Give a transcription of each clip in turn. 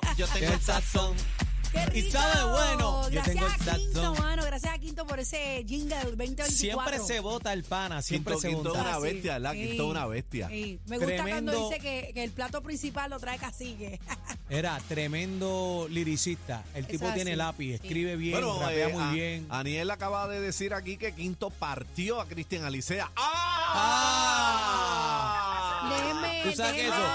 bueno, yo tengo el sazón. ¡Qué ¡Qué Y rico! sabe bueno. Yo Gracias tengo el a Quinto, sazón. mano. Gracias a Quinto por ese jingle 2024. Siempre se vota el pana, siempre Quinto, se Quinto es vota. una Ah, sí. bestia, ¿verdad? Quinto es una bestia. Sí. Me gusta cuando dice que, que el plato principal lo trae cacique. Era tremendo liricista. El tipo tiene así. lápiz, Sí. escribe bien, Bueno, rapea eh, muy a- bien. Aniel acaba de decir aquí que Quinto partió a Cristian Alicea. ¡Ah! Déjeme, ¿Tú sabes qué déjeme, eso?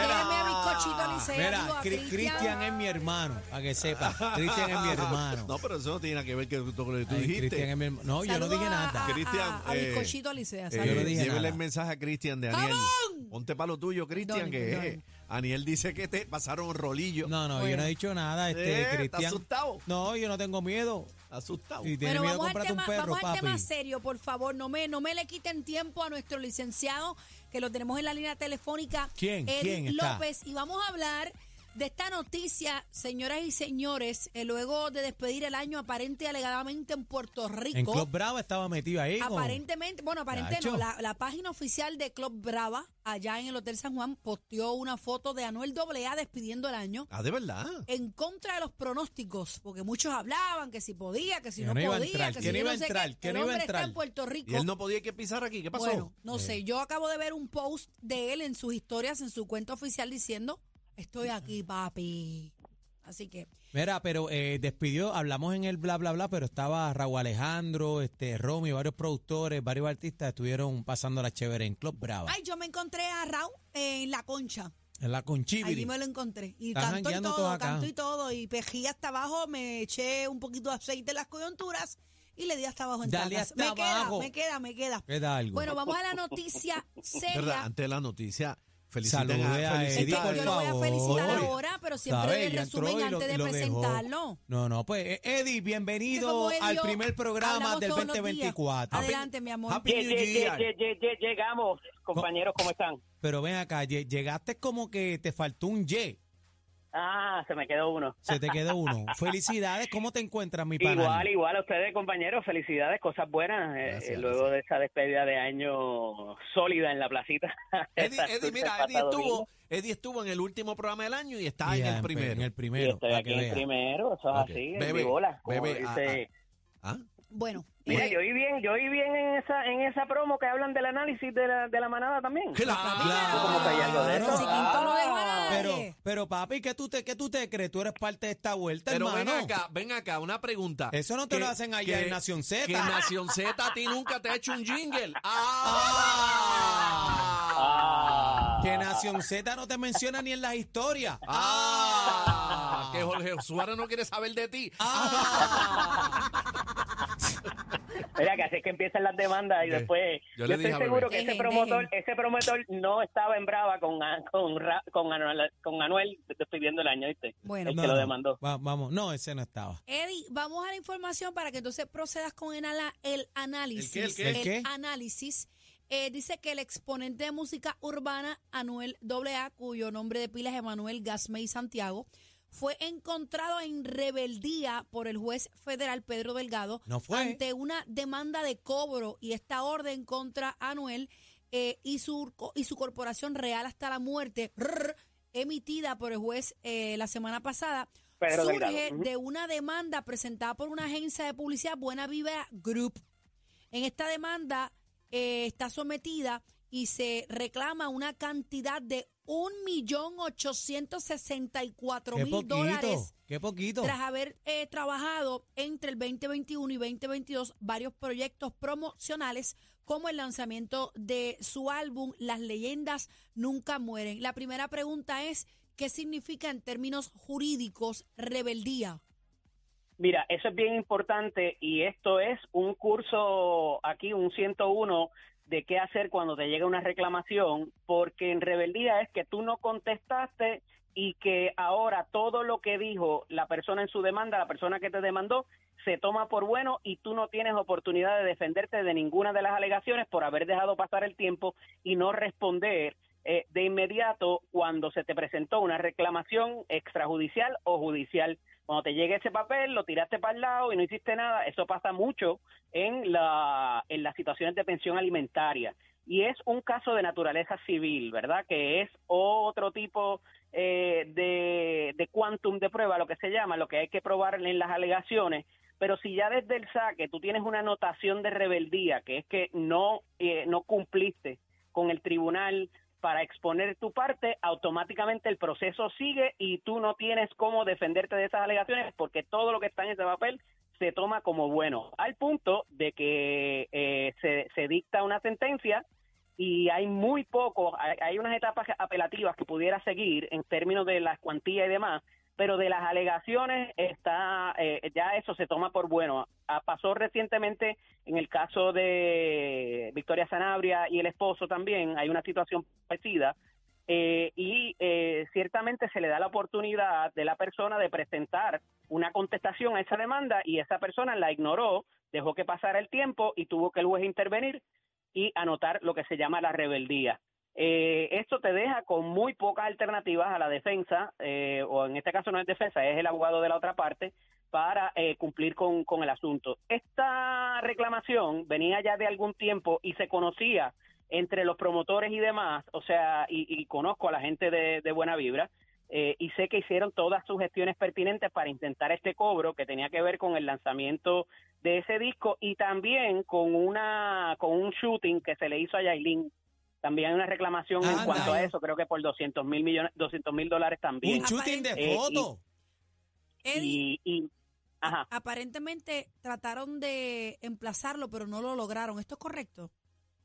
Mira. déjeme a bizcochito Licea. Mira, digo, a Cri- Cristian es mi hermano, para que sepa. Cristian es mi hermano. No, pero eso no tiene nada que ver con lo que tú Ay, dijiste. Cristian es mi hermano. No, yo no Saludos dije a- nada. A, Cristian, a, a eh, bizcochito Licea. Eh, Yo no dije llévele nada. el mensaje a Cristian de ¡Come Aniel. on! Ponte para lo tuyo, Cristian, que eh, Aniel dice que te pasaron rolillo. No, no, yo no he dicho nada, este, Eh, ¿estás Cristian. asustado? No, yo no tengo miedo. Asustado. Bueno, miedo, vamos al, tema, un perro, vamos al papi. tema serio, por favor. No me, no me le quiten tiempo a nuestro licenciado, que lo tenemos en la línea telefónica. ¿Quién? Eddie ¿Quién está? López. Y vamos a hablar de esta noticia, señoras y señores, eh, luego de despedir el año aparente y alegadamente en Puerto Rico. En Club Bravo estaba metido ahí. Aparentemente, bueno, aparente Chacho. no, la, la página oficial de Club Brava, allá en el Hotel San Juan, posteó una foto de Anuel AA despidiendo el año Ah, de verdad. en contra de los pronósticos, porque muchos hablaban que si podía, que si no, no podía, entrar, que si no iba a entrar, que no iba a está entrar. en Puerto Rico. Y él no podía que pisar aquí. ¿Qué pasó? Bueno, no Eh. sé, yo acabo de ver un post de él en sus historias, en su cuenta oficial, diciendo, estoy aquí, papi. Así que, Mira, pero eh, despidió, hablamos en el bla, bla, bla, pero estaba Raúl Alejandro, este, Romy, varios productores, varios artistas estuvieron pasando la chévere en Club Brava. ay, yo me encontré a Raúl en La Concha. En la Allí Conchibiri. me lo encontré. Y Estás canto y todo, canto y todo. Y pejí hasta abajo, me eché un poquito de aceite en las coyunturas y le di hasta abajo en Dale hasta me abajo. queda, me queda, me queda. Queda algo. Bueno, vamos a la noticia ¿Verdad? seria. Antes de la noticia, feliciten Salude a Es que yo por lo voy a felicitar ahora, pero siempre ¿Sabe? el resumen lo- antes de lo presentarlo. No, no, pues eh, Eddie, bienvenido al yo primer programa del todos los días. 2024. Adelante, mi amor. Happy New Year. Llegamos, compañeros, ¿cómo están? Pero ven acá, lle- llegaste como que te faltó un Y. Ah, se me quedó uno. Se te quedó uno. Felicidades, ¿cómo te encuentras, mi pana? Igual, igual a ustedes, compañeros, felicidades, cosas buenas. eh, Gracias, eh, luego de esa despedida de año sólida en la placita. Eddie, Eddie, mira, el Eddie estuvo. Eddie estuvo en el último programa del año y está en el primero. En el Y primero, estoy aquí en veas. primero, eso es así, en Bebe, mi bola. como bebe, ah, dice- ¿Ah? Bueno, Mira, yo oí bien, yo oí bien en esa, en esa promo que hablan del análisis de la, de la manada también. Claro. Claro. Como que hay algo de eso. Pero, pero papi, ¿qué tú te, qué tú te crees? Tú eres parte de esta vuelta, Pero ven acá, ven acá, una pregunta. Eso no te lo hacen allá en Nación Z. Que Nación Z a ti nunca te ha hecho un jingle. ¡Ah! Que Nación Z no te menciona ni en las historias. ¡Ah! Que Jorge Suárez no quiere saber de ti. ¡Ah! Mira, que así es que empiezan las demandas y después Yo yo, le estoy dije a seguro Bebé. que ese promotor, dejen. ese promotor no estaba en brava con con con Anuel, con Anuel despidiendo el año, ¿viste? Bueno. el No, que lo demandó. Va- vamos, no, ese no estaba. Eddie, vamos a la información para que entonces procedas con el, ala- el análisis. ¿El qué, el qué? ¿El qué? análisis. Eh, dice que el exponente de música urbana, Anuel AA, cuyo nombre de pila es Emanuel Gasmey Santiago, fue encontrado en rebeldía por el juez federal Pedro Delgado No fue. ante una demanda de cobro y esta orden contra Anuel eh, y, su, y su corporación real hasta la muerte, rrr, emitida por el juez eh, la semana pasada, Pedro surge de una demanda presentada por una agencia de publicidad Buena Vibra Group. En esta demanda eh, está sometida y se reclama una cantidad de Qué 1.864.000 poquito, dólares qué poquito. tras haber eh, trabajado entre el 2021 y 2022 varios proyectos promocionales como el lanzamiento de su álbum Las leyendas nunca mueren. La primera pregunta es, ¿qué significa en términos jurídicos rebeldía? Mira, eso es bien importante y esto es un curso aquí, un 101 de qué hacer cuando te llega una reclamación, porque en rebeldía es que tú no contestaste y que ahora todo lo que dijo la persona en su demanda, la persona que te demandó, se toma por bueno y tú no tienes oportunidad de defenderte de ninguna de las alegaciones por haber dejado pasar el tiempo y no responder eh, de inmediato cuando se te presentó una reclamación extrajudicial o judicial. Cuando te llegue ese papel, lo tiraste para el lado y no hiciste nada. Eso pasa mucho en, la, en las situaciones de pensión alimentaria. Y es un caso de naturaleza civil, ¿verdad? Que es otro tipo eh, de, de quantum de prueba, lo que se llama, lo que hay que probar en las alegaciones, pero si ya desde el saque tú tienes una notación de rebeldía, que es que no, eh, no cumpliste con el tribunal para exponer tu parte, automáticamente el proceso sigue y tú no tienes cómo defenderte de esas alegaciones porque todo lo que está en ese papel se toma como bueno, al punto de que eh, se, se dicta una sentencia y hay muy poco, hay, hay unas etapas apelativas que pudiera seguir en términos de las cuantías y demás, pero de las alegaciones está eh, ya eso se toma por bueno. Ah, pasó recientemente en el caso de Victoria Sanabria y el esposo también, hay una situación parecida. eh, y eh, ciertamente se le da la oportunidad de la persona de presentar una contestación a esa demanda y esa persona la ignoró, dejó que pasara el tiempo y tuvo que el juez intervenir y anotar lo que se llama la rebeldía. Eh, esto te deja con muy pocas alternativas a la defensa, eh, o en este caso no es defensa, es el abogado de la otra parte, para eh, cumplir con, con el asunto. Esta reclamación venía ya de algún tiempo y se conocía entre los promotores y demás, o sea, y, y conozco a la gente de, de Buena Vibra, eh, y sé que hicieron todas sus gestiones pertinentes para intentar este cobro que tenía que ver con el lanzamiento de ese disco y también con una con un shooting que se le hizo a Yailin. También hay una reclamación en cuanto a eso, creo que por 200 mil millones, 200 mil dólares también. Un shooting de Eh, y- foto. Y, y ajá. aparentemente trataron de emplazarlo, pero no lo lograron. ¿Esto es correcto?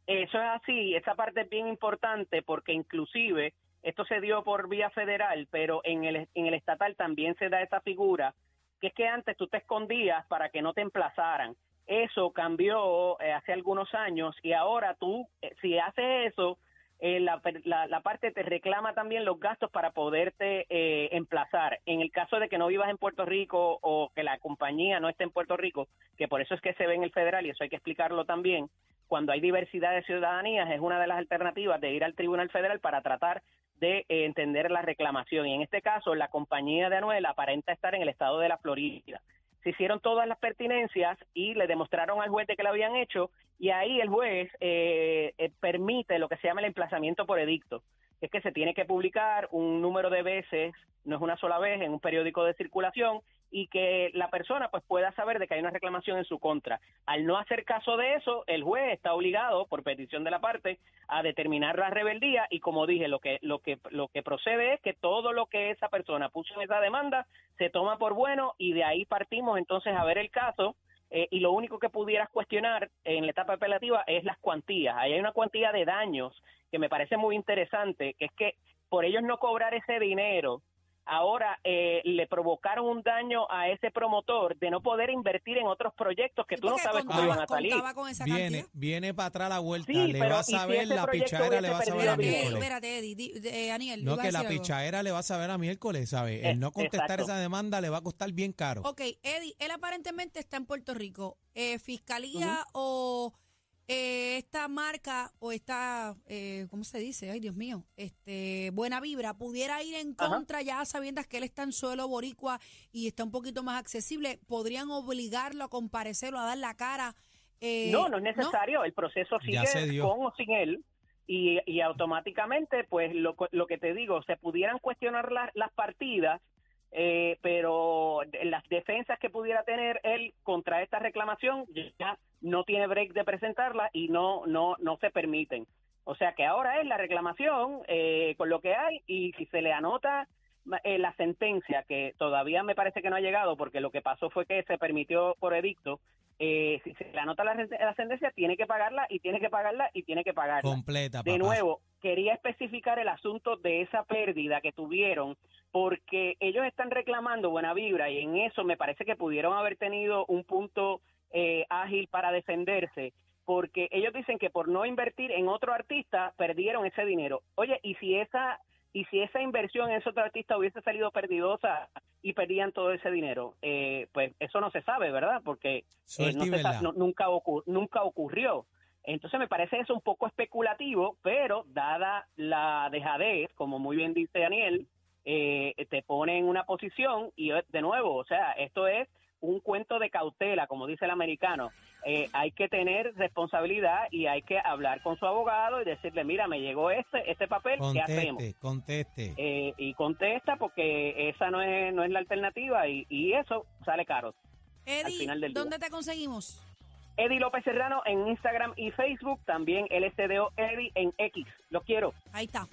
Eso es así, esa parte es bien importante porque inclusive esto se dio por vía federal, pero en el, en el estatal también se da esa figura, que es que antes tú te escondías para que no te emplazaran. Eso cambió eh, hace algunos años y ahora tú, eh, si haces eso, eh, la, la, parte te reclama también los gastos para poderte emplazar. En el caso de que no vivas en Puerto Rico o que la compañía no esté en Puerto Rico, que por eso es que se ve en el federal y eso hay que explicarlo también, cuando hay diversidad de ciudadanías es una de las alternativas de ir al Tribunal Federal para tratar de entender la reclamación. Y en este caso, la compañía de Anuel aparenta estar en el estado de la Florida. Se hicieron todas las pertinencias y le demostraron al juez de que lo habían hecho y ahí el juez eh, eh, permite lo que se llama el emplazamiento por edicto. Es que se tiene que publicar un número de veces, no es una sola vez, en un periódico de circulación y que la persona pues pueda saber de que hay una reclamación en su contra. Al no hacer caso de eso, el juez está obligado por petición de la parte a determinar la rebeldía y como dije, lo que lo que lo que procede es que todo lo que esa persona puso en esa demanda se toma por bueno y de ahí partimos entonces a ver el caso eh, y lo único que pudieras cuestionar en la etapa apelativa es las cuantías. Ahí hay una cuantía de daños que me parece muy interesante, que es que por ellos no cobrar ese dinero, ahora eh, le provocaron un daño a ese promotor de no poder invertir en otros proyectos que Sí, tú no sabes cómo contaba- van a salir. contaba con esa Viene, viene para atrás la vuelta. Sí, le pero va a ¿y si saber, la pichadera le va a saber a eh, miércoles. espérate, Eddie, di- eh, Aniel, No, que la pichadera le va a saber a miércoles, ¿sabes? Eh, El no contestar exacto. esa demanda le va a costar bien caro. Ok, Eddie, él aparentemente está en Puerto Rico. Eh, ¿Fiscalía o eh, esta marca o esta, eh, ¿cómo se dice? Ay, Dios mío, este Buena Vibra, pudiera ir en Ajá. contra ya sabiendas que él está en suelo boricua y está un poquito más accesible? ¿Podrían obligarlo a comparecer o a dar la cara? Eh, no, no es necesario, el proceso sigue con o sin él y, y automáticamente, pues lo, lo que te digo, se pudieran cuestionar las- las partidas, eh, pero las defensas que pudiera tener él contra esta reclamación ya no tiene break de presentarla y no, no, no se permiten. O sea que ahora es la reclamación eh, con lo que hay y si se le anota eh, la sentencia, que todavía me parece que no ha llegado porque lo que pasó fue que se permitió por edicto, eh, si se le anota la, la sentencia tiene que pagarla y tiene que pagarla y tiene que pagarla. Completa, De nuevo, quería especificar el asunto de esa pérdida que tuvieron, porque ellos están reclamando buena vibra y en eso me parece que pudieron haber tenido un punto eh, ágil para defenderse, porque ellos dicen que por no invertir en otro artista perdieron ese dinero. Oye, y si esa y si esa inversión en ese otro artista hubiese salido perdidosa y perdían todo ese dinero, eh, pues eso no se sabe, ¿verdad? Porque eh, no se no- nunca, ocur- nunca ocurrió. Entonces me parece eso un poco especulativo, pero dada la dejadez, como muy bien dice Daniel, eh, te pone en una posición y eh, de nuevo, o sea, esto es un cuento de cautela, como dice el americano. Eh, hay que tener responsabilidad y hay que hablar con su abogado y decirle, mira, me llegó este, este papel, ¿qué hacemos? Conteste, conteste. Eh, y contesta porque esa no es, no es la alternativa y, y eso sale caro. Eddie, final del día. ¿dónde te conseguimos? Eddie López Serrano en Instagram y Facebook, también LSDO Eddie en X. Los quiero. Ahí está.